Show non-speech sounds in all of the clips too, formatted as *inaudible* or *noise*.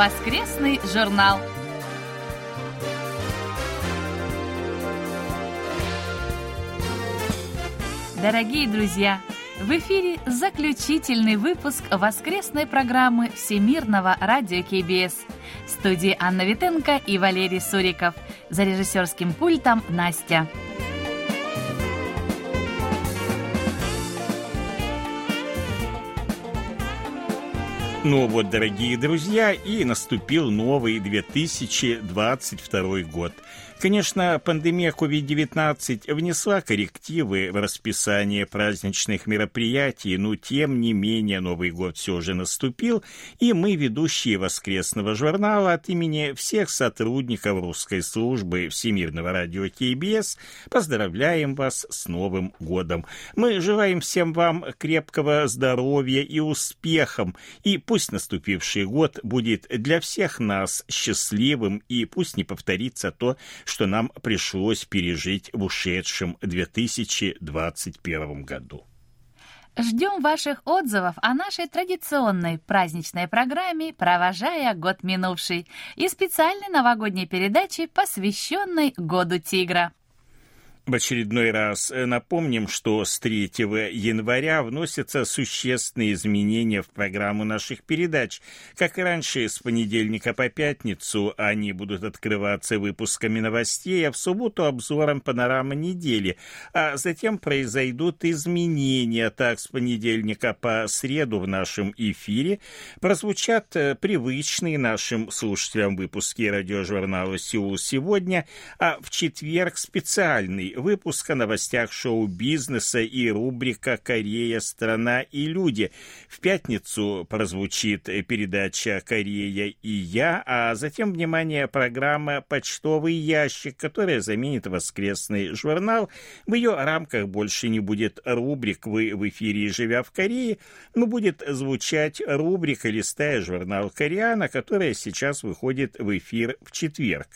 Воскресный журнал. Дорогие друзья, в эфире заключительный выпуск воскресной программы Всемирного радио КБС. В студии Анна Витенко и Валерий Суриков. За режиссерским пультом Настя. Ну вот, дорогие друзья, и наступил новый 2022 год – Конечно, пандемия COVID-19 внесла коррективы в расписание праздничных мероприятий, но тем не менее Новый год все же наступил, и мы, ведущие воскресного журнала, от имени всех сотрудников русской службы Всемирного радио КБС поздравляем вас с Новым годом. Мы желаем всем вам крепкого здоровья и успехом, и пусть наступивший год будет для всех нас счастливым, и пусть не повторится то, что нам пришлось пережить в ушедшем 2021 году. Ждем ваших отзывов о нашей традиционной праздничной программе «Провожая год минувший» и специальной новогодней передаче, посвященной Году Тигра. В очередной раз э, напомним, что с 3 января вносятся существенные изменения в программу наших передач. Как и раньше, с понедельника по пятницу они будут открываться выпусками новостей, а в субботу обзором панорамы недели. А затем произойдут изменения. Так, с понедельника по среду в нашем эфире прозвучат э, привычные нашим слушателям выпуски радиожурнала «Сеул сегодня», а в четверг специальный выпуск о новостях шоу-бизнеса и рубрика «Корея. Страна и люди». В пятницу прозвучит передача «Корея и я», а затем, внимание, программа «Почтовый ящик», которая заменит воскресный журнал. В ее рамках больше не будет рубрик «Вы в эфире, живя в Корее», но будет звучать рубрика «Листая журнал Кореана», которая сейчас выходит в эфир в четверг.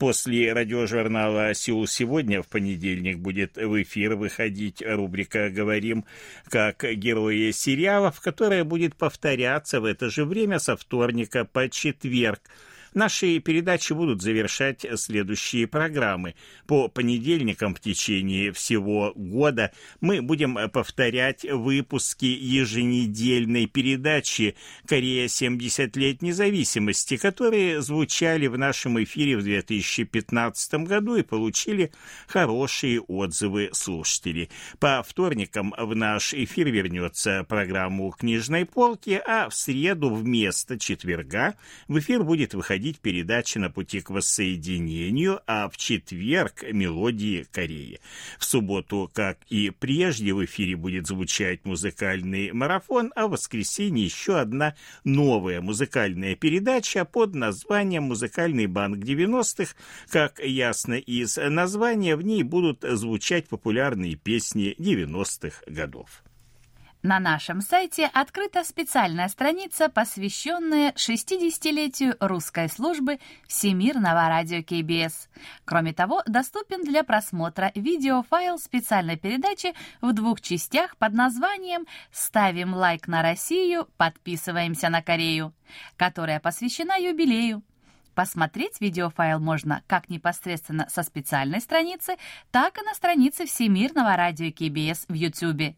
После радиожурнала «Сеул сегодня» в понедельник будет в эфир выходить рубрика «Говорим как герои сериалов», которая будет повторяться в это же время со вторника по четверг – Наши передачи будут завершать следующие программы. По понедельникам в течение всего года мы будем повторять выпуски еженедельной передачи «Корея 70 лет независимости», которые звучали в нашем эфире в 2015 году и получили хорошие отзывы слушателей. По вторникам в наш эфир вернется программа «У книжной полки», а в среду вместо четверга в эфир будет выходить выходить передачи на пути к воссоединению, а в четверг «Мелодии Кореи». В субботу, как и прежде, в эфире будет звучать музыкальный марафон, а в воскресенье еще одна новая музыкальная передача под названием «Музыкальный банк 90-х». Как ясно из названия, в ней будут звучать популярные песни 90-х годов. На нашем сайте открыта специальная страница, посвященная 60-летию русской службы Всемирного радио КБС. Кроме того, доступен для просмотра видеофайл специальной передачи в двух частях под названием «Ставим лайк на Россию, подписываемся на Корею», которая посвящена юбилею Посмотреть видеофайл можно как непосредственно со специальной страницы, так и на странице Всемирного радио КБС в YouTube.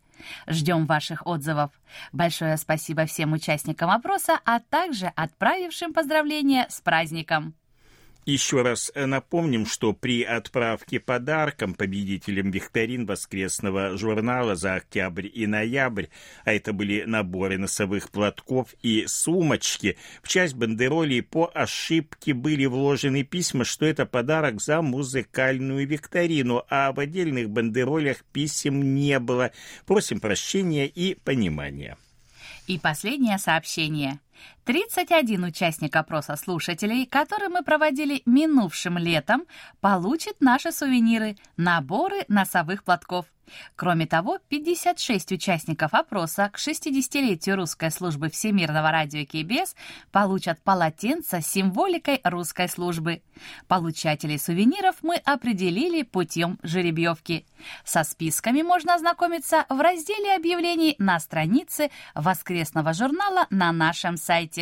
Ждем ваших отзывов. Большое спасибо всем участникам опроса, а также отправившим поздравления с праздником. Еще раз напомним, что при отправке подарком победителям викторин воскресного журнала за октябрь и ноябрь, а это были наборы носовых платков и сумочки, в часть бандеролей по ошибке были вложены письма, что это подарок за музыкальную викторину, а в отдельных бандеролях писем не было. Просим прощения и понимания. И последнее сообщение – 31 участник опроса слушателей, который мы проводили минувшим летом, получит наши сувениры – наборы носовых платков. Кроме того, 56 участников опроса к 60-летию русской службы Всемирного радио КБС получат полотенца с символикой русской службы. Получателей сувениров мы определили путем жеребьевки. Со списками можно ознакомиться в разделе объявлений на странице воскресного журнала на нашем сайте.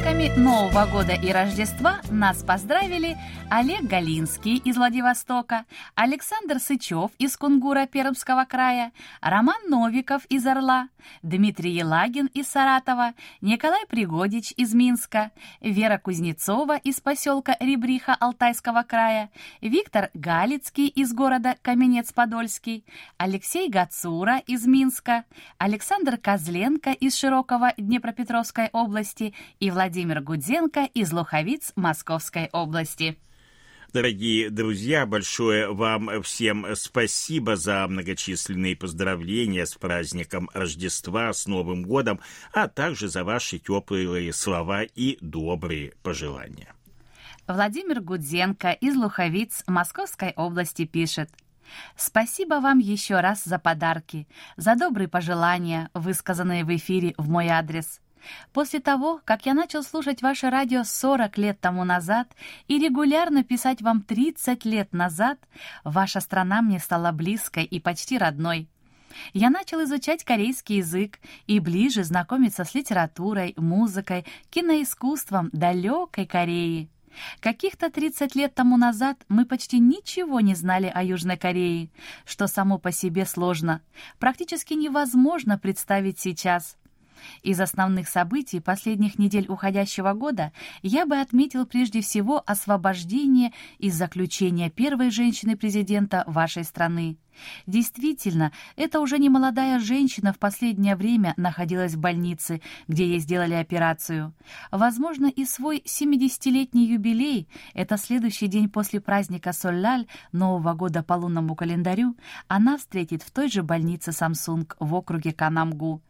праздниками Нового года и Рождества нас поздравили Олег Галинский из Владивостока, Александр Сычев из Кунгура Пермского края, Роман Новиков из Орла, Дмитрий Елагин из Саратова, Николай Пригодич из Минска, Вера Кузнецова из поселка Ребриха Алтайского края, Виктор Галицкий из города Каменец-Подольский, Алексей Гацура из Минска, Александр Козленко из Широкого Днепропетровской области и Владимир Гудзенко из Луховиц Московской области. Дорогие друзья, большое вам всем спасибо за многочисленные поздравления с праздником Рождества, с Новым годом, а также за ваши теплые слова и добрые пожелания. Владимир Гудзенко из Луховиц Московской области пишет. Спасибо вам еще раз за подарки, за добрые пожелания, высказанные в эфире в мой адрес. После того, как я начал слушать ваше радио 40 лет тому назад и регулярно писать вам 30 лет назад, ваша страна мне стала близкой и почти родной. Я начал изучать корейский язык и ближе знакомиться с литературой, музыкой, киноискусством далекой Кореи. Каких-то 30 лет тому назад мы почти ничего не знали о Южной Корее, что само по себе сложно, практически невозможно представить сейчас. Из основных событий последних недель уходящего года я бы отметил прежде всего освобождение из заключения первой женщины-президента вашей страны. Действительно, это уже не молодая женщина в последнее время находилась в больнице, где ей сделали операцию. Возможно, и свой 70-летний юбилей, это следующий день после праздника Соллаль, Нового года по лунному календарю, она встретит в той же больнице Самсунг в округе Канамгу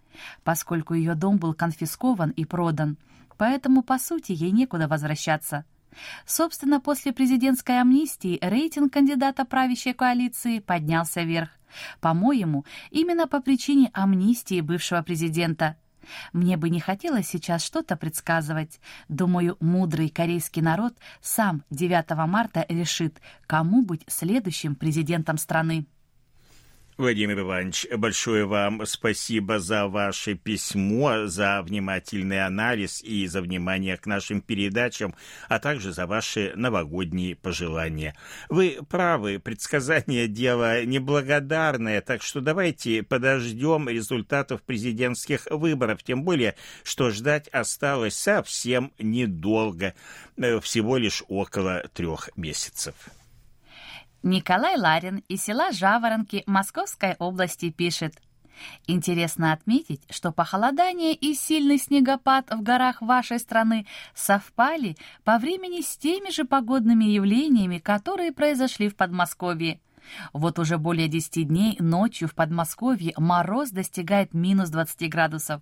поскольку ее дом был конфискован и продан, поэтому, по сути, ей некуда возвращаться. Собственно, после президентской амнистии рейтинг кандидата правящей коалиции поднялся вверх. По-моему, именно по причине амнистии бывшего президента. Мне бы не хотелось сейчас что-то предсказывать. Думаю, мудрый корейский народ сам 9 марта решит, кому быть следующим президентом страны. Владимир Иванович, большое вам спасибо за ваше письмо, за внимательный анализ и за внимание к нашим передачам, а также за ваши новогодние пожелания. Вы правы, предсказание дело неблагодарное, так что давайте подождем результатов президентских выборов, тем более, что ждать осталось совсем недолго, э, всего лишь около трех месяцев. Николай Ларин из села Жаворонки Московской области пишет. Интересно отметить, что похолодание и сильный снегопад в горах вашей страны совпали по времени с теми же погодными явлениями, которые произошли в Подмосковье. Вот уже более 10 дней ночью в Подмосковье мороз достигает минус 20 градусов,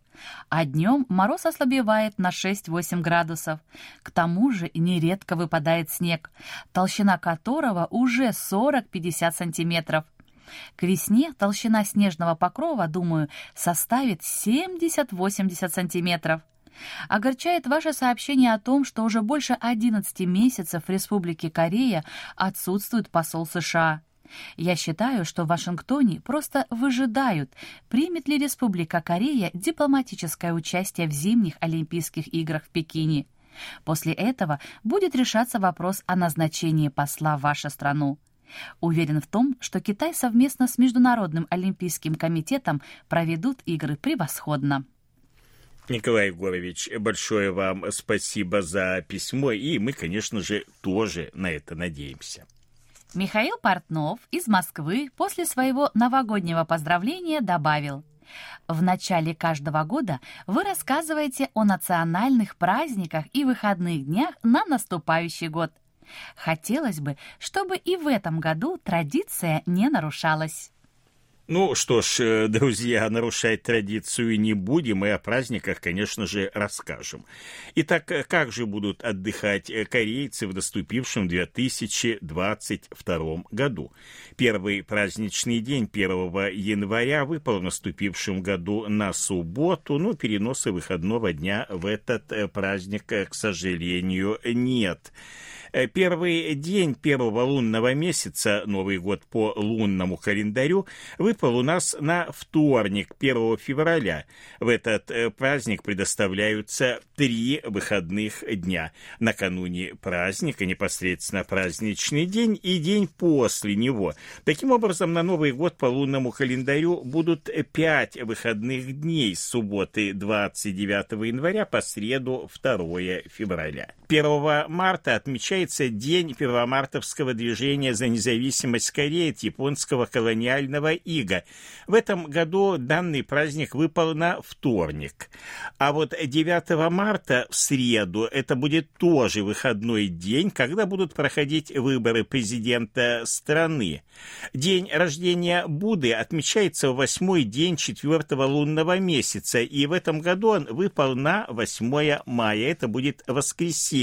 а днем мороз ослабевает на 6-8 градусов. К тому же нередко выпадает снег, толщина которого уже 40-50 сантиметров. К весне толщина снежного покрова, думаю, составит 70-80 сантиметров. Огорчает ваше сообщение о том, что уже больше 11 месяцев в Республике Корея отсутствует посол США. Я считаю, что в Вашингтоне просто выжидают, примет ли Республика Корея дипломатическое участие в зимних Олимпийских играх в Пекине. После этого будет решаться вопрос о назначении посла в вашу страну. Уверен в том, что Китай совместно с Международным Олимпийским комитетом проведут игры превосходно. Николай Егорович, большое вам спасибо за письмо, и мы, конечно же, тоже на это надеемся. Михаил Портнов из Москвы после своего новогоднего поздравления добавил в начале каждого года вы рассказываете о национальных праздниках и выходных днях на наступающий год. Хотелось бы, чтобы и в этом году традиция не нарушалась. Ну что ж, э, друзья, нарушать традицию не будем, и о праздниках, конечно же, расскажем. Итак, э, как же будут отдыхать э, корейцы в наступившем 2022 году? Первый праздничный день 1 января выпал в наступившем году на субботу, но переноса выходного дня в этот праздник, к сожалению, нет. Э, первый день первого лунного месяца, Новый год по лунному календарю, выпал у нас на вторник, 1 февраля. В этот э, праздник предоставляются три выходных дня. Накануне праздника, непосредственно праздничный день и день после него. Таким образом, на Новый год по лунному календарю будут пять выходных дней с субботы 29 января по среду 2 февраля. 1 марта отмечается День первомартовского движения за независимость Кореи от японского колониального ига. В этом году данный праздник выпал на вторник. А вот 9 марта в среду это будет тоже выходной день, когда будут проходить выборы президента страны. День рождения Будды отмечается в восьмой день четвертого лунного месяца, и в этом году он выпал на 8 мая. Это будет воскресенье.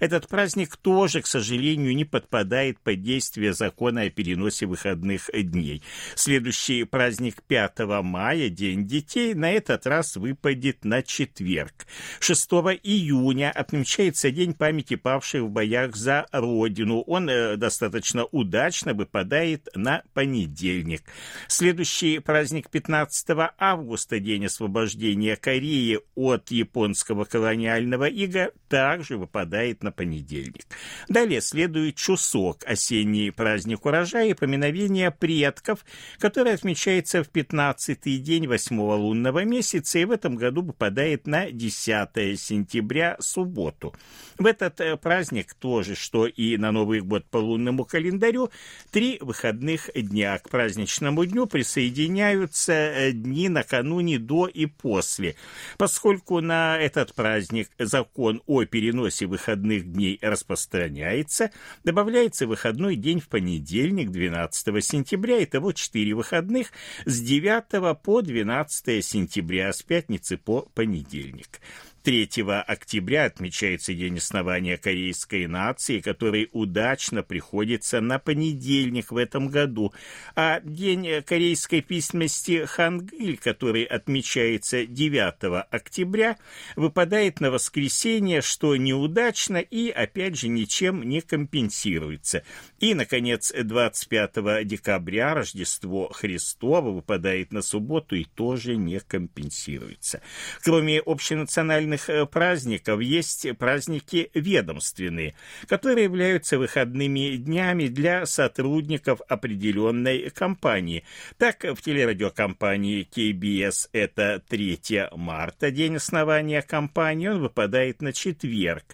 Этот праздник тоже, к сожалению, не подпадает под действие закона о переносе выходных дней. Следующий праздник 5 мая, День детей, на этот раз выпадет на четверг. 6 июня отмечается День памяти павших в боях за Родину. Он э, достаточно удачно выпадает на понедельник. Следующий праздник 15 августа, День освобождения Кореи от японского колониального ига, также выпадает на понедельник. Далее следует Чусок, осенний праздник урожая и поминовения предков, который отмечается в 15-й день 8 лунного месяца и в этом году выпадает на 10 сентября, субботу. В этот э, праздник тоже, что и на Новый год по лунному календарю, три выходных дня к праздничному дню присоединяются э, дни накануне до и после. Поскольку на этот праздник закон о переносе выходных дней распространяется, добавляется выходной день в понедельник, 12 сентября, и того 4 выходных с 9 по 12 сентября, с пятницы по понедельник. 3 октября отмечается День основания корейской нации, который удачно приходится на понедельник в этом году, а День корейской письменности Хангыль, который отмечается 9 октября, выпадает на воскресенье, что неудачно и, опять же, ничем не компенсируется. И, наконец, 25 декабря Рождество Христово выпадает на субботу и тоже не компенсируется. Кроме общенациональной национальных э, праздников есть праздники ведомственные, которые являются выходными днями для сотрудников определенной компании. Так, в телерадиокомпании KBS это 3 марта, день основания компании, он выпадает на четверг.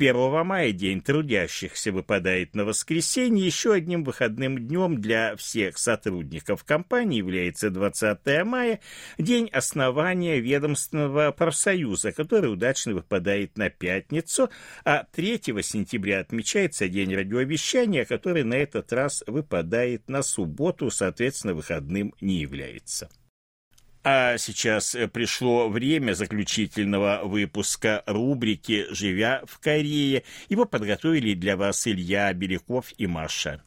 1 мая День трудящихся выпадает на воскресенье. Еще одним выходным днем для всех сотрудников компании является 20 мая, День основания ведомственного профсоюза, который удачно выпадает на пятницу, а 3 сентября отмечается День радиовещания, который на этот раз выпадает на субботу, соответственно, выходным не является. А сейчас э, пришло время заключительного выпуска рубрики «Живя в Корее». Его подготовили для вас Илья Беляков и Маша.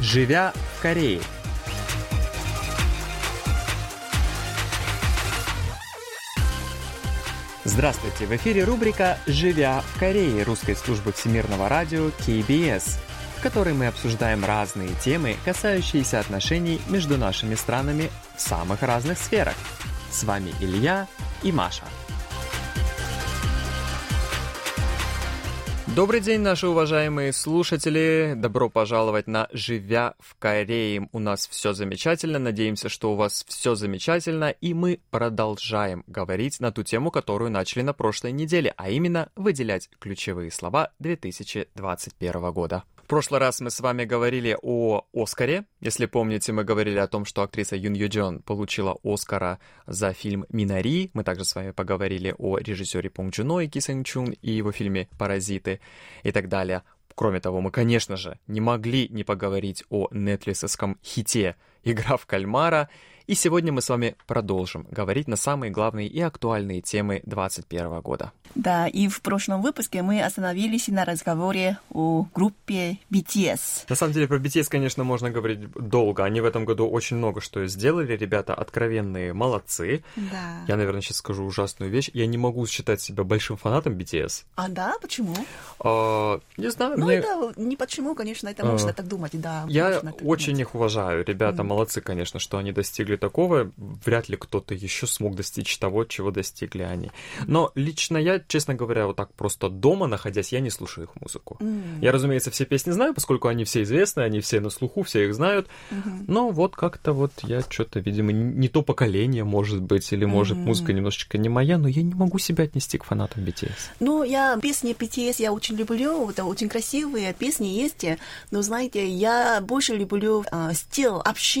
«Живя в Корее» Здравствуйте! В эфире рубрика «Живя в Корее» русской службы всемирного радио KBS, в которой мы обсуждаем разные темы, касающиеся отношений между нашими странами в самых разных сферах. С вами Илья и Маша. Добрый день, наши уважаемые слушатели. Добро пожаловать на «Живя в Корее». У нас все замечательно. Надеемся, что у вас все замечательно. И мы продолжаем говорить на ту тему, которую начали на прошлой неделе, а именно выделять ключевые слова 2021 года прошлый раз мы с вами говорили о Оскаре. Если помните, мы говорили о том, что актриса Юн Ю Джон получила Оскара за фильм «Минари». Мы также с вами поговорили о режиссере Понг Джуно и Ки Сэнг Чун и его фильме «Паразиты» и так далее. Кроме того, мы, конечно же, не могли не поговорить о нетфликсовском хите игра в кальмара. И сегодня мы с вами продолжим говорить на самые главные и актуальные темы 2021 года. Да, и в прошлом выпуске мы остановились на разговоре о группе BTS. На самом деле про BTS, конечно, можно говорить долго. Они в этом году очень много что сделали. Ребята откровенные молодцы. Да. Я, наверное, сейчас скажу ужасную вещь. Я не могу считать себя большим фанатом BTS. А да, почему? А, не знаю, Ну, мне... это не почему, конечно, это А, можно так думать, да. Я очень думать. их уважаю. Ребята молодцы, конечно, что они достигли такого. Вряд ли кто-то еще смог достичь того, чего достигли они. Но лично я, честно говоря, вот так просто дома находясь, я не слушаю их музыку. М, Я, разумеется, все песни знаю, поскольку они все известны, они все на слуху, все их знают. мгм. Но вот как-то вот я что-то, видимо, не то поколение, может быть, или, может, Мгм. музыка немножечко не моя, но я не могу себя отнести к фанатам BTS. Ну, я песни BTS я очень люблю, это очень красивые песни есть, но, знаете, я больше люблю а, стиль общения,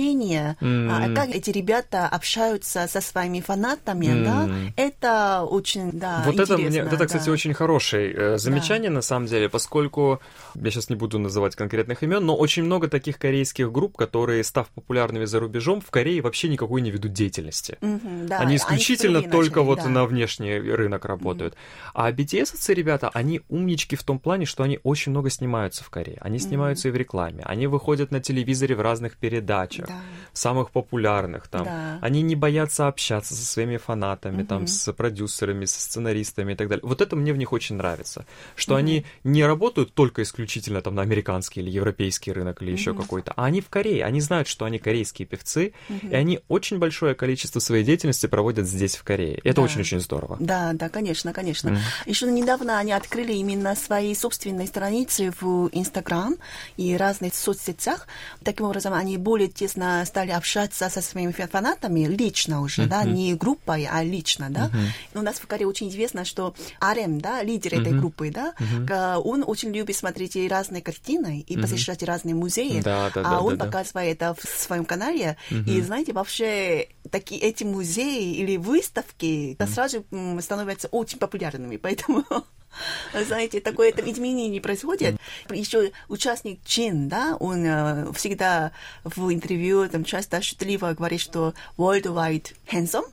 а, М. как эти ребята общаются со своими фанатами, М. да, это очень, да, вот это мне, интересно, это, кстати, да. очень хорошее э, замечание на самом деле, поскольку я сейчас не буду называть конкретных имен, но очень много таких корейских групп, которые, став популярными за рубежом, в Корее вообще никакой не ведут деятельности. Мгм, да, они исключительно впервые только начали, вот да. на внешний рынок работают. А BTS ребята, они умнички в том плане, что они очень много снимаются в Корее. Они снимаются и в рекламе. Они выходят на телевизоре в разных передачах, Да. самых популярных там. Да. Они не боятся общаться со своими фанатами, там, Мгм. с продюсерами, со сценаристами и так далее. Вот это мне в них очень нравится. Что они не работают только исключительно там на американский или европейский рынок или еще какой-то, а они в Корее. Они знают, что они корейские певцы, и они очень большое количество своей деятельности проводят здесь, в Корее. И это Да. очень-очень здорово. Да, да, конечно, конечно. Мгм. Еще недавно они открыли именно свои собственные страницы в Инстаграм и разных соцсетях. Таким образом, они более тесно стали общаться со своими фа- фанатами лично уже, да, не группой, а лично, да. У нас в Корее очень известно, что RM, да, лидер этой группы, да, ка- он очень любит смотреть разные картины и посещать разные музеи. Да, да, а да, он да, да. показывает это в своем канале. И знаете, вообще такие эти музеи или выставки это сразу становятся очень популярными, поэтому *laughs* *laughs* знаете, такое это изменение не происходит. Еще участник Джин, да, он э, всегда в интервью там часто шутливо говорит, что worldwide handsome,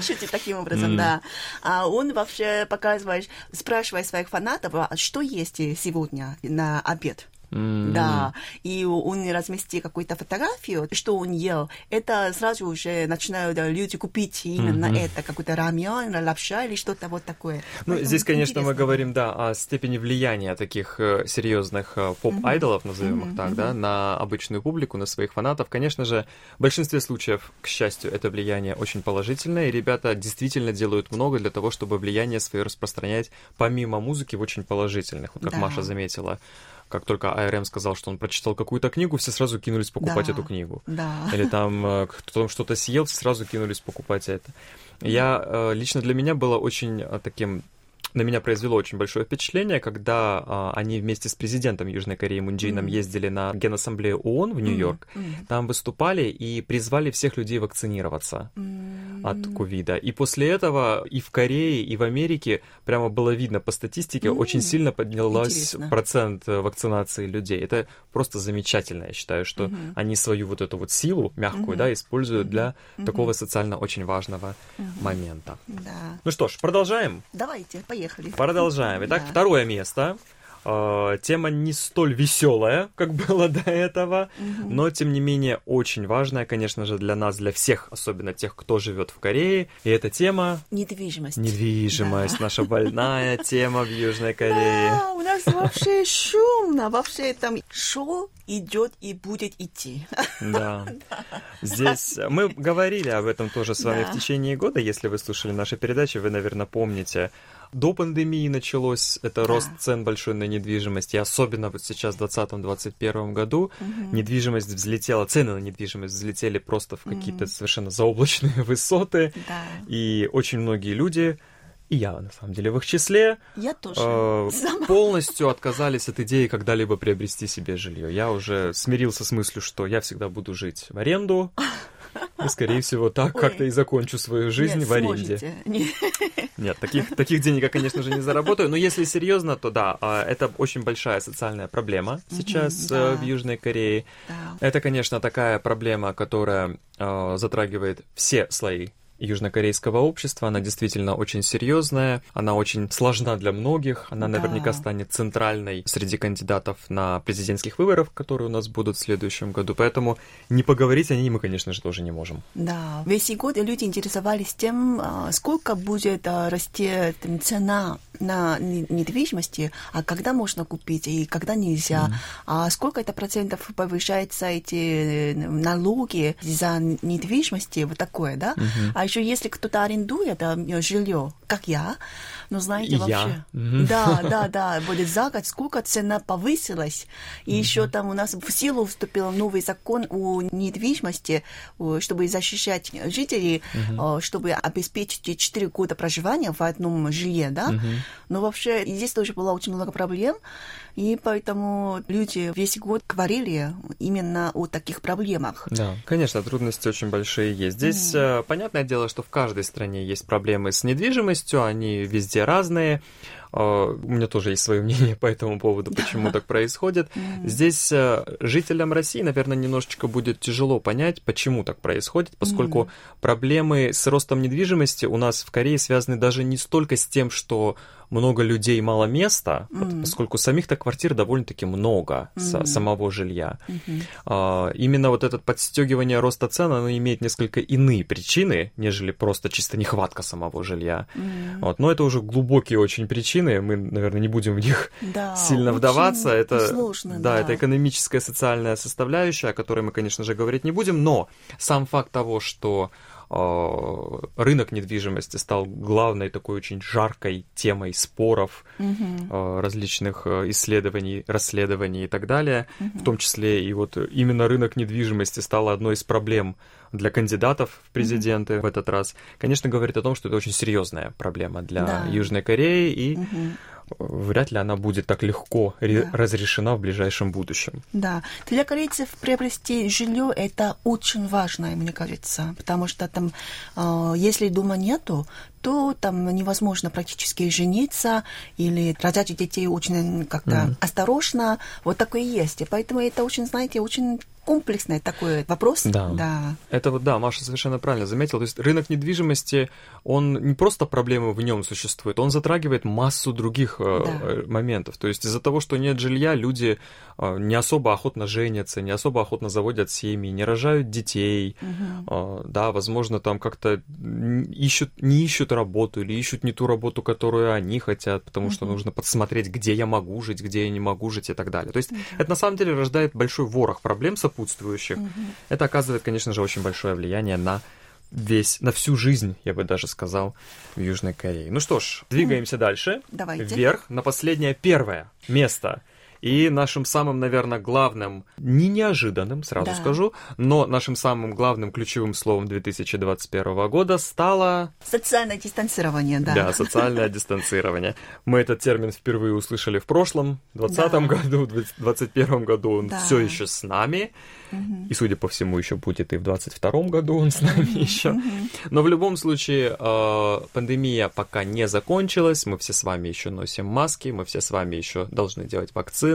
Шутит таким образом, да. А он вообще показывает, спрашивает своих фанатов, а что есть сегодня на обед? М. Да, и он разместил какую-то фотографию, что он ел. Это сразу уже начинают э, люди купить именно это, какой-то рамен, лапша или что-то вот такое. Ну, Поэтому здесь, конечно, мы интересно. говорим, да, о степени влияния таких э, серьезных э, поп-айдолов, назовем их так, да, на обычную публику, на своих фанатов. Конечно же, в большинстве случаев, к счастью, это влияние очень положительное, и ребята действительно делают много для того, чтобы влияние свое распространять помимо музыки в очень положительных. Вот как Да. Маша заметила, как только ARM сказал, что он прочитал какую-то книгу, все сразу кинулись покупать Да. эту книгу. Да. Или там э, кто там что-то съел, все сразу кинулись покупать это. Я э, лично для меня было очень э, таким на меня произвело очень большое впечатление, когда а, они вместе с президентом Южной Кореи Мун Чжэ Ином ездили на Генассамблею ООН в Нью-Йорк, там выступали и призвали всех людей вакцинироваться от ковида. И после этого и в Корее, и в Америке прямо было видно по статистике, очень сильно поднялась Интересно. процент э, вакцинации людей. Это просто замечательно, я считаю, что они свою вот эту вот силу мягкую, да, используют для такого социально очень важного момента. Да. Ну что ж, продолжаем. Давайте, поехали. Продолжаем. Итак, Да. второе место. Э, Тема не столь веселая, как *laughs* было до этого, но тем не менее очень важная, конечно же, для нас, для всех, особенно тех, кто живет в Корее. И эта тема Недвижимость. недвижимость, наша больная *laughs* тема в Южной Корее. Да, у нас вообще шумно, вообще там шоу идет и будет идти. *laughs* Да. Здесь мы говорили об этом тоже с вами Да. в течение года. Если вы слушали наши передачи, вы, наверное, помните. До пандемии началось это рост цен большой на недвижимость, и особенно вот сейчас, в 2020-2021 году, недвижимость взлетела, цены на недвижимость взлетели просто в какие-то совершенно заоблачные *laughs* высоты, Да. и очень многие люди, и я, на самом деле, в их числе, Я тоже. э, *laughs* Сама. полностью отказались от идеи когда-либо приобрести себе жилье. Я уже смирился с мыслью, что я всегда буду жить в аренду, *laughs* И, скорее всего, так как-то и закончу свою жизнь Нет, в аренде. сможете. Нет. Таких, таких денег я, конечно же, не заработаю. Но если серьезно, то да, а, это очень большая социальная проблема сейчас да. э, в Южной Корее. Да. Это, конечно, такая проблема, которая э, затрагивает все слои южнокорейского общества. Она действительно очень серьезная, она очень сложна для многих, она Да. наверняка станет центральной среди кандидатов на президентских выборах, которые у нас будут в следующем году. Поэтому не поговорить о ней мы, конечно же, тоже не можем. Да, весь год люди интересовались тем, а, сколько будет а, расти там, цена на не- недвижимости, а когда можно купить и когда нельзя, а сколько это процентов повышается эти э, налоги за недвижимости, вот такое, да? А еще если кто-то арендует а, жилье, как я, ну знаете вообще, я. Да, *laughs* да, да, будет за год, сколько цена повысилась. И еще там у нас в силу вступил новый закон о недвижимости, чтобы защищать жителей, о, чтобы обеспечить 4 года проживания в одном жилье, да. Но вообще здесь тоже было очень много проблем, и поэтому люди весь год говорили именно о таких проблемах. Да, конечно, трудности очень большие есть. Здесь э, понятное дело, что в каждой стране есть проблемы с недвижимостью, они везде разные. Э, У меня тоже есть свое мнение *laughs* по этому поводу, почему так происходит. Здесь э, жителям России, наверное, немножечко будет тяжело понять, почему так происходит, поскольку проблемы с ростом недвижимости у нас в Корее связаны даже не столько с тем, что много людей, мало места, пот- поскольку самих-то квартир довольно-таки много, са- самого жилья. А, Именно вот это подстегивание роста цен, оно имеет несколько иные причины, нежели просто чисто нехватка самого жилья. Вот. Но это уже глубокие очень причины, мы, наверное, не будем в них Да, *laughs* сильно вдаваться. Это, сложно, да, да. это экономическая, социальная составляющая, о которой мы, конечно же, говорить не будем, но сам факт того, что рынок недвижимости стал главной такой очень жаркой темой споров, э, различных э, исследований, расследований и так далее, в том числе и вот именно рынок недвижимости стал одной из проблем для кандидатов в президенты в этот раз, конечно, говорит о том, что это очень серьезная проблема для Да. Южной Кореи, и вряд ли она будет так легко Да. разрешена в ближайшем будущем. Да, для корейцев приобрести жилье это очень важно, мне кажется, потому что там, э, если дома нету, то там невозможно практически жениться или рожать детей очень как-то осторожно. Вот такое есть. И поэтому это очень, знаете, очень комплексный такой вопрос. Да. да. Это вот, да, Маша совершенно правильно заметила. То есть рынок недвижимости, он не просто проблемы в нем существует, он затрагивает массу других э, Да. э, моментов. То есть из-за того, что нет жилья, люди э, не особо охотно женятся, не особо охотно заводят семьи, не рожают детей. Э, да, возможно, там как-то ищут, не ищут работу или ищут не ту работу, которую они хотят, потому что нужно подсмотреть, где я могу жить, где я не могу жить и так далее. То есть это на самом деле рождает большой ворох проблем сопутствующих. Это оказывает, конечно же, очень большое влияние на весь, на всю жизнь, я бы даже сказал, в Южной Корее. Ну что ж, двигаемся дальше. Давайте. Вверх, на последнее первое место. И нашим самым, наверное, главным, не неожиданным, сразу Да. скажу, но нашим самым главным ключевым словом 2021 года стало Социальное дистанцирование, да. да, социальное дистанцирование. Мы этот термин впервые услышали в прошлом, 2020 Да. году, в 2021 году он Да. все еще с нами. И, судя по всему, еще будет и в 2022 году он с нами еще. Но в любом случае, э, пандемия пока не закончилась. Мы все с вами еще носим маски, мы все с вами еще должны делать вакцины,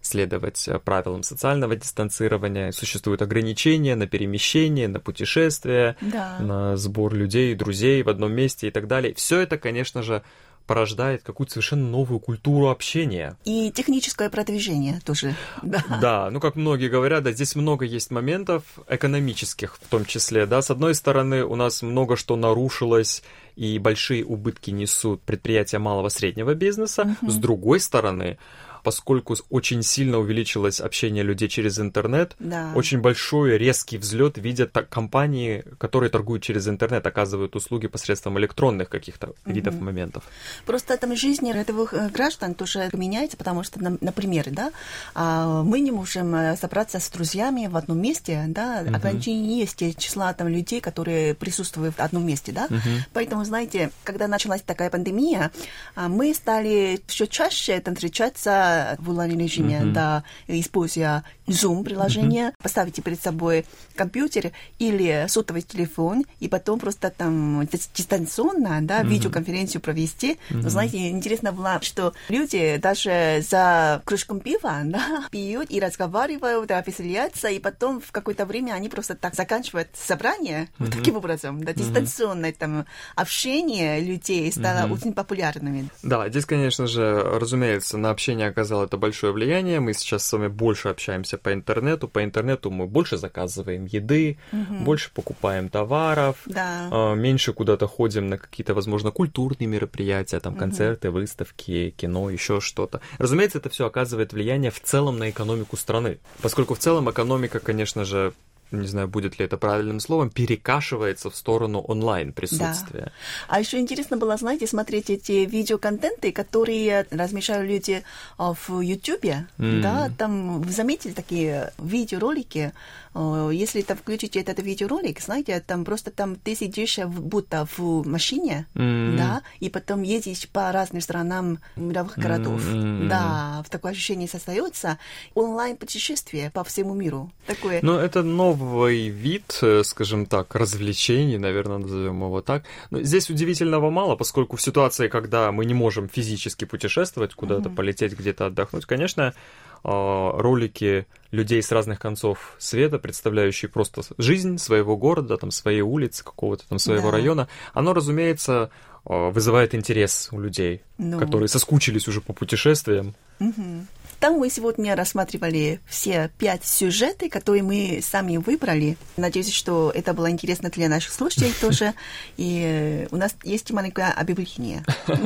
следовать э, правилам социального дистанцирования. Существуют ограничения на перемещение, на путешествия, Да. на сбор людей, друзей в одном месте и так далее. Все это, конечно же, порождает какую-то совершенно новую культуру общения. И техническое продвижение тоже. Да. Да, ну как многие говорят, да, здесь много есть моментов экономических в том числе, да. С одной стороны, у нас много что нарушилось, и большие убытки несут предприятия малого среднего бизнеса. С другой стороны, поскольку очень сильно увеличилось общение людей через интернет, Да. очень большой резкий взлет видят так, компании, которые торгуют через интернет, оказывают услуги посредством электронных каких-то видов моментов. Просто там жизнь рядовых э, граждан тоже меняется, потому что, например, да, а, мы не можем э, собраться с друзьями в одном месте, да, ограничение есть числа там людей, которые присутствуют в одном месте, да. Поэтому, знаете, когда началась такая пандемия, а, мы стали все чаще там встречаться да, в онлайн-режиме, Мгм. да, используя Zoom-приложение, поставите перед собой компьютер или сотовый телефон, и потом просто там ди- дистанционно, да, видеоконференцию провести. Но, знаете, интересно было, что люди даже за кружком пива, *laughs* да, пьют и разговаривают, да, веселятся, и потом в какое-то время они просто так заканчивают собрание. Вот таким образом, да, дистанционное там общение людей стало очень популярным. Да, здесь, конечно же, разумеется, на общение оказало это большое влияние. Мы сейчас с вами больше общаемся по интернету. По интернету мы больше заказываем еды, больше покупаем товаров, Да. а, меньше куда-то ходим на какие-то, возможно, культурные мероприятия, там концерты, выставки, кино, еще что-то. Разумеется, это все оказывает влияние в целом на экономику страны, поскольку в целом экономика, конечно же, не знаю, будет ли это правильным словом, перекашивается в сторону онлайн присутствия. А еще интересно было, знаете, смотреть эти видеоконтенты, которые размещают люди а, в Ютубе, М. да, там вы заметили такие видеоролики, если там включите этот видеоролик, знаете, там просто там ты сидишь в- будто в машине, М. да, и потом едешь по разным странам мировых городов, М. да, в такое ощущение создается онлайн-путешествие по всему миру, такое. Ну, это новый вид, э, скажем так, развлечений, наверное, назовем его так. Но здесь удивительного мало, поскольку в ситуации, когда мы не можем физически путешествовать, куда-то полететь, где-то отдохнуть, конечно, ролики людей с разных концов света, представляющие просто жизнь своего города, там, своей улицы, какого-то там своего Да. района, оно, разумеется, а, вызывает интерес у людей, Ну. которые соскучились уже по путешествиям. Мгм. Там мы сегодня рассматривали все пять сюжетов, которые мы сами выбрали. Надеюсь, что это было интересно для наших слушателей тоже. *laughs* И у нас есть маленькое объявление. *laughs*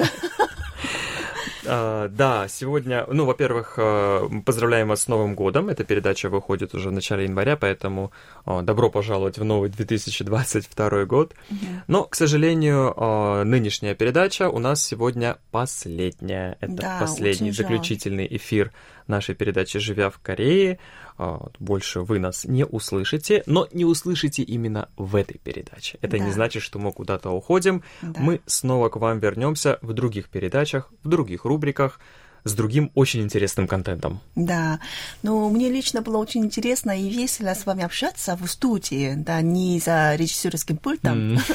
А, да, сегодня, ну, во-первых, э, поздравляем вас с Новым годом. Эта передача выходит уже в начале января, поэтому э, добро пожаловать в новый 2022 год. Но, к сожалению, э, нынешняя передача у нас сегодня последняя. Это Да, последний заключительный эфир нашей передачи «Живя в Корее». А, Больше вы нас не услышите, но не услышите именно в этой передаче. Это не Да. значит, что мы куда-то уходим. Да. Мы снова к вам вернемся в других передачах, в других рубриках, с другим очень интересным контентом. Да, но мне лично было очень интересно и весело с вами общаться в студии, да, не за режиссерским пультом. *laughs*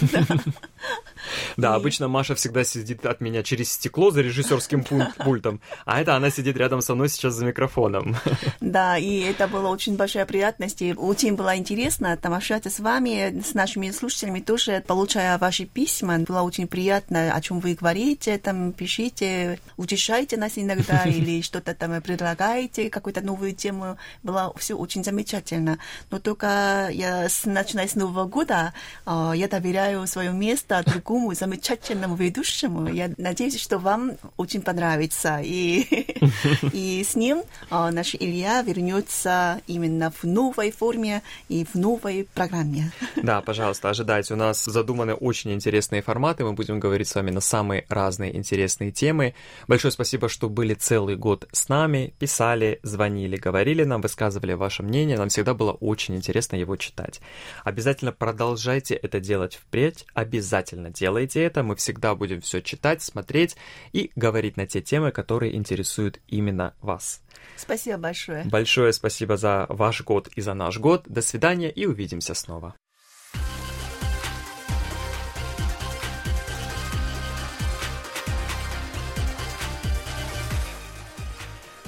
Да, обычно Маша всегда сидит от меня через стекло за режиссерским пуль- *laughs* пультом, а это она сидит рядом со мной сейчас за микрофоном. *laughs* Да, и это была очень большая приятность, и очень было интересно там общаться с вами, с нашими слушателями тоже, получая ваши письма. Было очень приятно, о чем вы говорите, там пишите, утешайте нас иногда *laughs* или что-то там предлагаете, какую-то новую тему. Было все очень замечательно. Но только я, начиная с Нового года, а, я доверяю свое место другому замечательному ведущему. Я надеюсь, что вам очень понравится. И, *laughs* и с ним а, наш Илья вернется именно в новой форме и в новой программе. Да, пожалуйста, ожидайте. У нас задуманы очень интересные форматы. Мы будем говорить с вами на самые разные интересные темы. Большое спасибо, что были целый год с нами, писали, звонили, говорили нам, высказывали ваше мнение. Нам всегда было очень интересно его читать. Обязательно продолжайте это делать впредь. Обязательно делайте это. Мы всегда будем все читать, смотреть и говорить на те темы, которые интересуют именно вас. Спасибо большое. Большое спасибо за ваш год и за наш год. До свидания и увидимся снова.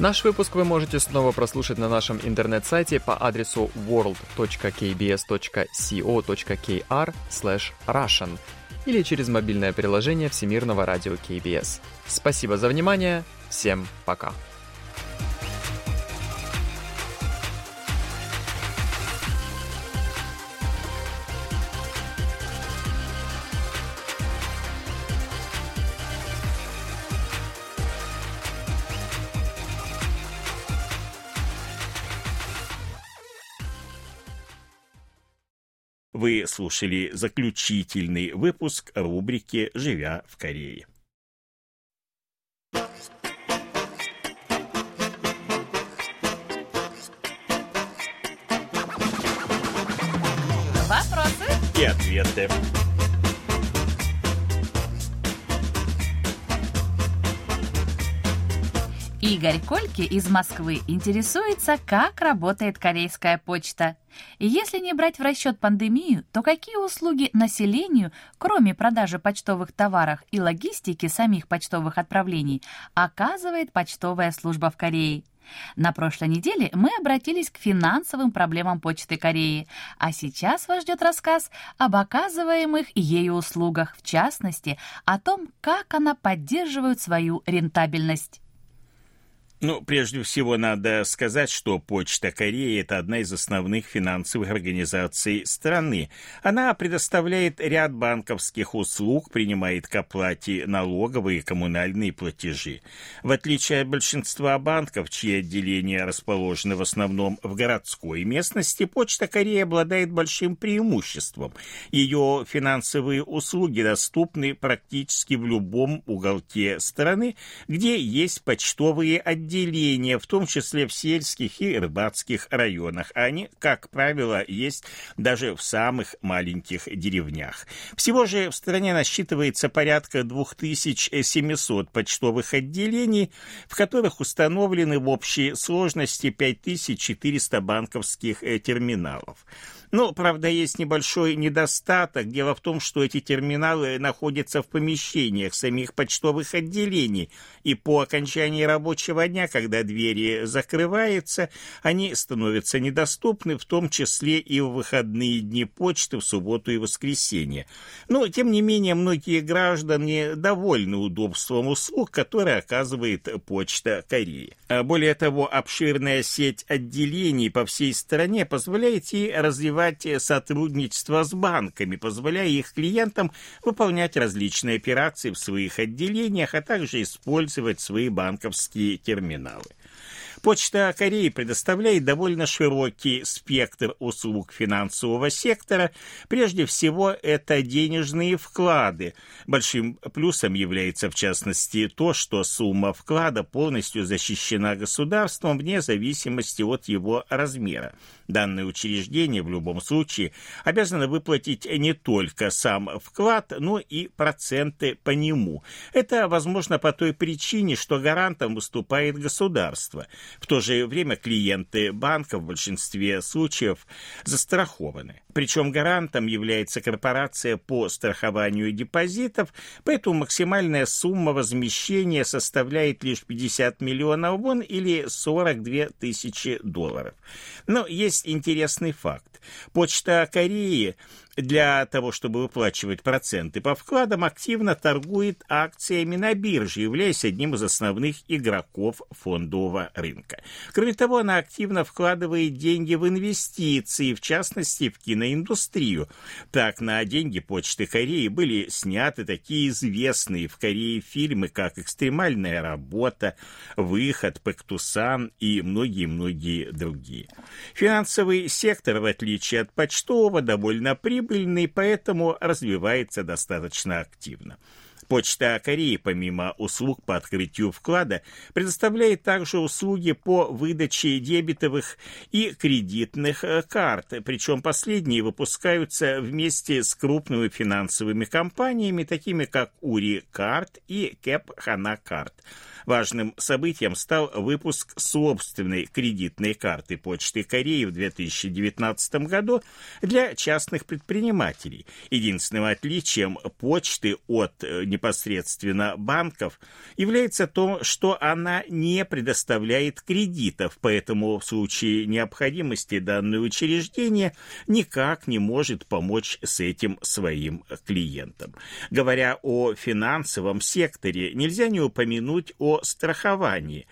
Наш выпуск вы можете снова прослушать на нашем интернет-сайте по адресу world.kbs.co.kr russian или через мобильное приложение Всемирного радио KBS. Спасибо за внимание, всем пока! Вы слушали заключительный выпуск рубрики «Живя в Корее». Вопросы? И ответы. Игорь Кольки из Москвы интересуется, как работает корейская почта. И если не брать в расчет пандемию, то какие услуги населению, кроме продажи почтовых товаров и логистики самих почтовых отправлений, оказывает почтовая служба в Корее? На прошлой неделе мы обратились к финансовым проблемам Почты Кореи, а сейчас вас ждет рассказ об оказываемых ею услугах, в частности, о том, как она поддерживает свою рентабельность. Ну, прежде всего, надо сказать, что Почта Кореи – это одна из основных финансовых организаций страны. Она предоставляет ряд банковских услуг, принимает к оплате налоговые и коммунальные платежи. В отличие от большинства банков, чьи отделения расположены в основном в городской местности, Почта Кореи обладает большим преимуществом. Ее финансовые услуги доступны практически в любом уголке страны, где есть почтовые отделения отделения, в том числе в сельских и рыбацких районах. Они, как правило, есть даже в самых маленьких деревнях. Всего же в стране насчитывается порядка 2700 почтовых отделений, в которых установлены в общей сложности 5400 банковских э, терминалов. Ну, правда, есть небольшой недостаток. Дело в том, что эти терминалы находятся в помещениях самих почтовых отделений, и по окончании рабочего дня, когда двери закрываются, они становятся недоступны, в том числе и в выходные дни почты в субботу и воскресенье. Но, тем не менее, многие граждане довольны удобством услуг, которые оказывает Почта Кореи. А более того, обширная сеть отделений по всей стране позволяет ей развивать развивать сотрудничество с банками, позволяя их клиентам выполнять различные операции в своих отделениях, а также использовать свои банковские терминалы. Почта Кореи предоставляет довольно широкий спектр услуг финансового сектора. Прежде всего, это денежные вклады. Большим плюсом является, в частности, то, что сумма вклада полностью защищена государством вне зависимости от его размера. Данное учреждение в любом случае обязано выплатить не только сам вклад, но и проценты по нему. Это возможно по той причине, что гарантом выступает государство. В то же время клиенты банка в большинстве случаев застрахованы. Причем гарантом является корпорация по страхованию депозитов, поэтому максимальная сумма возмещения составляет лишь 50 миллионов вон или 42 тысячи долларов. Но есть интересный факт. Почта Кореи для того, чтобы выплачивать проценты по вкладам, активно торгует акциями на бирже, являясь одним из основных игроков фондового рынка. Кроме того, она активно вкладывает деньги в инвестиции, в частности, в киноиндустрию. Так, на деньги Почты Кореи были сняты такие известные в Корее фильмы, как «Экстремальная работа», «Выход», «Пектусан» и многие-многие другие. Финансовый сектор, в отличие от почтового, довольно прибыльный, прибыльный, поэтому развивается достаточно активно. Почта Кореи, помимо услуг по открытию вклада, предоставляет также услуги по выдаче дебетовых и кредитных э, карт, причем последние выпускаются вместе с крупными финансовыми компаниями, такими как Ури Карт и Кеп Хана Карт. Важным событием стал выпуск собственной кредитной карты Почты Кореи в 2019 году для частных предпринимателей. Единственным отличием почты от э, непосредственно банков является то, что она не предоставляет кредитов, поэтому в случае необходимости данное учреждение никак не может помочь с этим своим клиентам. Говоря о финансовом секторе, нельзя не упомянуть о страховании.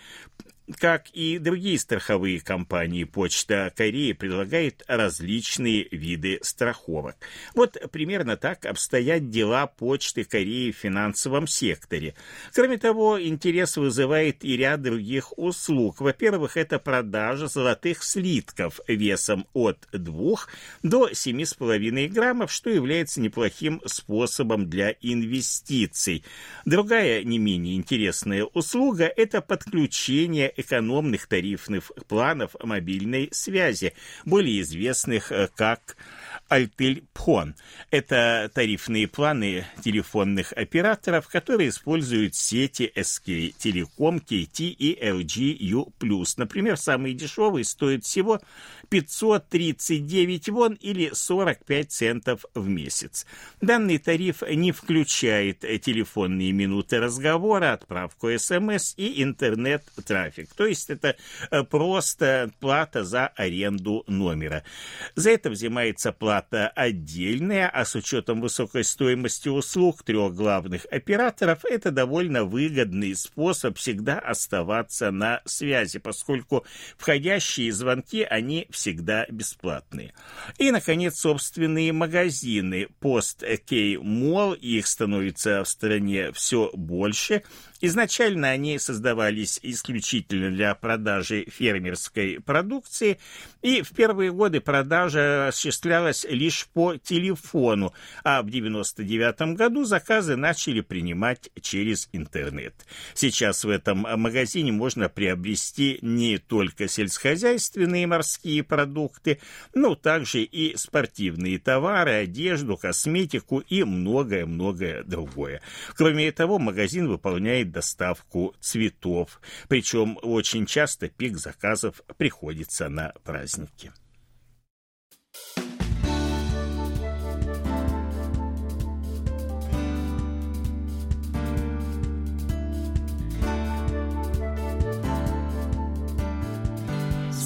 Как и другие страховые компании, Почта Кореи предлагает различные виды страховок. Вот примерно так обстоят дела Почты Кореи в финансовом секторе. Кроме того, интерес вызывает и ряд других услуг. Во-первых, это продажа золотых слитков весом от 2 до 7,5 граммов, что является неплохим способом для инвестиций. Другая не менее интересная услуга – это подключение экономных тарифных планов мобильной связи, более известных э, как Альтель Пхон. Это тарифные планы телефонных операторов, которые используют сети SK Telecom, KT и LG U+. Например, самый дешевый стоит всего 539 вон или 45 центов в месяц. Данный тариф не включает телефонные минуты разговора, отправку СМС и интернет-трафик. То есть это э, просто плата за аренду номера. За это взимается плата отдельная, а с учетом высокой стоимости услуг трех главных операторов это довольно выгодный способ всегда оставаться на связи, поскольку входящие звонки, они всегда бесплатные. И, наконец, собственные магазины Post K Mall, их становится в стране все больше, Изначально они создавались исключительно для продажи фермерской продукции, и в первые годы продажа осуществлялась лишь по телефону, а в 1999 году заказы начали принимать через интернет. Сейчас в этом магазине можно приобрести не только сельскохозяйственные морские продукты, но также и спортивные товары, одежду, косметику и многое-многое другое. Кроме того, магазин выполняет доставку цветов. Причем очень часто пик заказов приходится на праздники.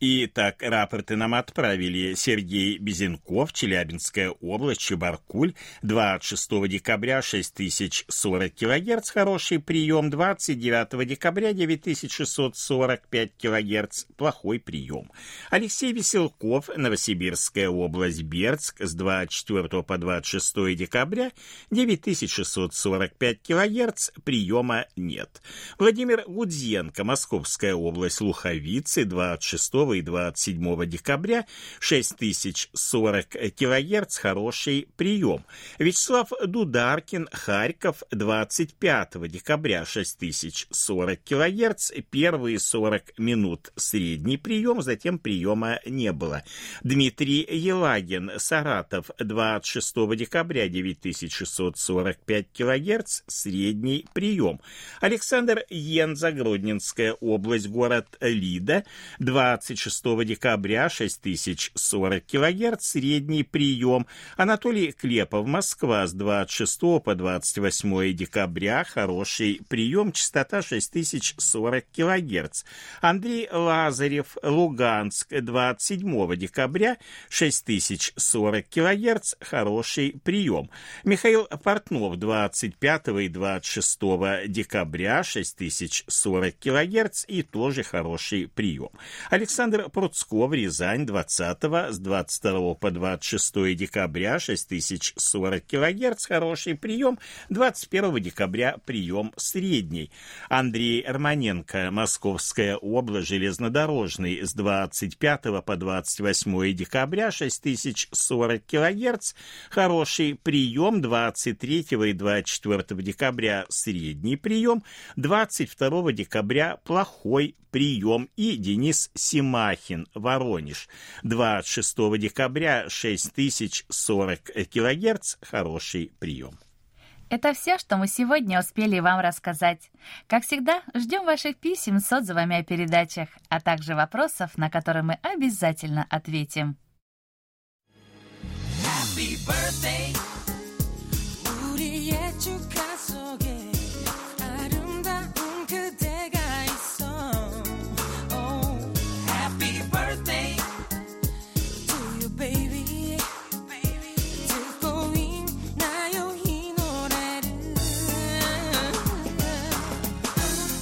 И так рапорты нам отправили Сергей Безенков, Челябинская область, Чебаркуль, 26 декабря 6040 кГц, хороший прием, 29 декабря 9645 кГц, плохой прием. Алексей Веселков, Новосибирская область, Бердск, с 24 по 26 декабря 9645 кГц, приема нет. Владимир Гудзенко, Московская область, Луховицы, 26 и 27 декабря 6040 кГц хороший прием. Вячеслав Дударкин, Харьков, 25 декабря 6040 кГц, первые 40 минут средний прием, затем приема не было. Дмитрий Елагин, Саратов, 26 декабря 9645 кГц, средний прием. Александр Енза, Гродненская область, город Лида, 26 26 декабря 6040 кГц, средний прием. Анатолий Клепов, Москва, с 26 по 28 декабря, хороший прием, частота 6040 кГц. Андрей Лазарев, Луганск, 27 декабря, 6040 кГц, хороший прием. Михаил Портнов, 25 и 26 декабря, 6040 кГц и тоже хороший прием. Александр Александр Пруцков, Рязань, 20 с 22 по 26 декабря, 6040 кГц, хороший прием, 21 декабря прием средний. Андрей Романенко, Московская область, железнодорожный, с 25 по 28 декабря, 6040 кГц, хороший прием, 23 и 24 декабря средний прием, 22 декабря плохой прием и Денис Симахин, Воронеж. 26 декабря 6040 кГц, хороший прием. Это все, что мы сегодня успели вам рассказать. Как всегда, ждем ваших писем с отзывами о передачах, а также вопросов, на которые мы обязательно ответим. Happy birthday.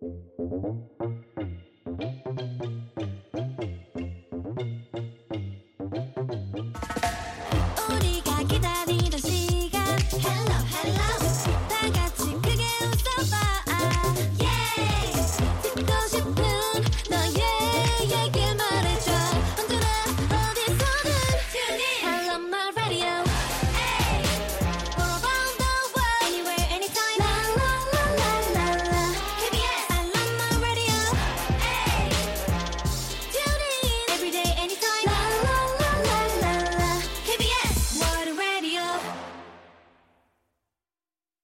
Thank you.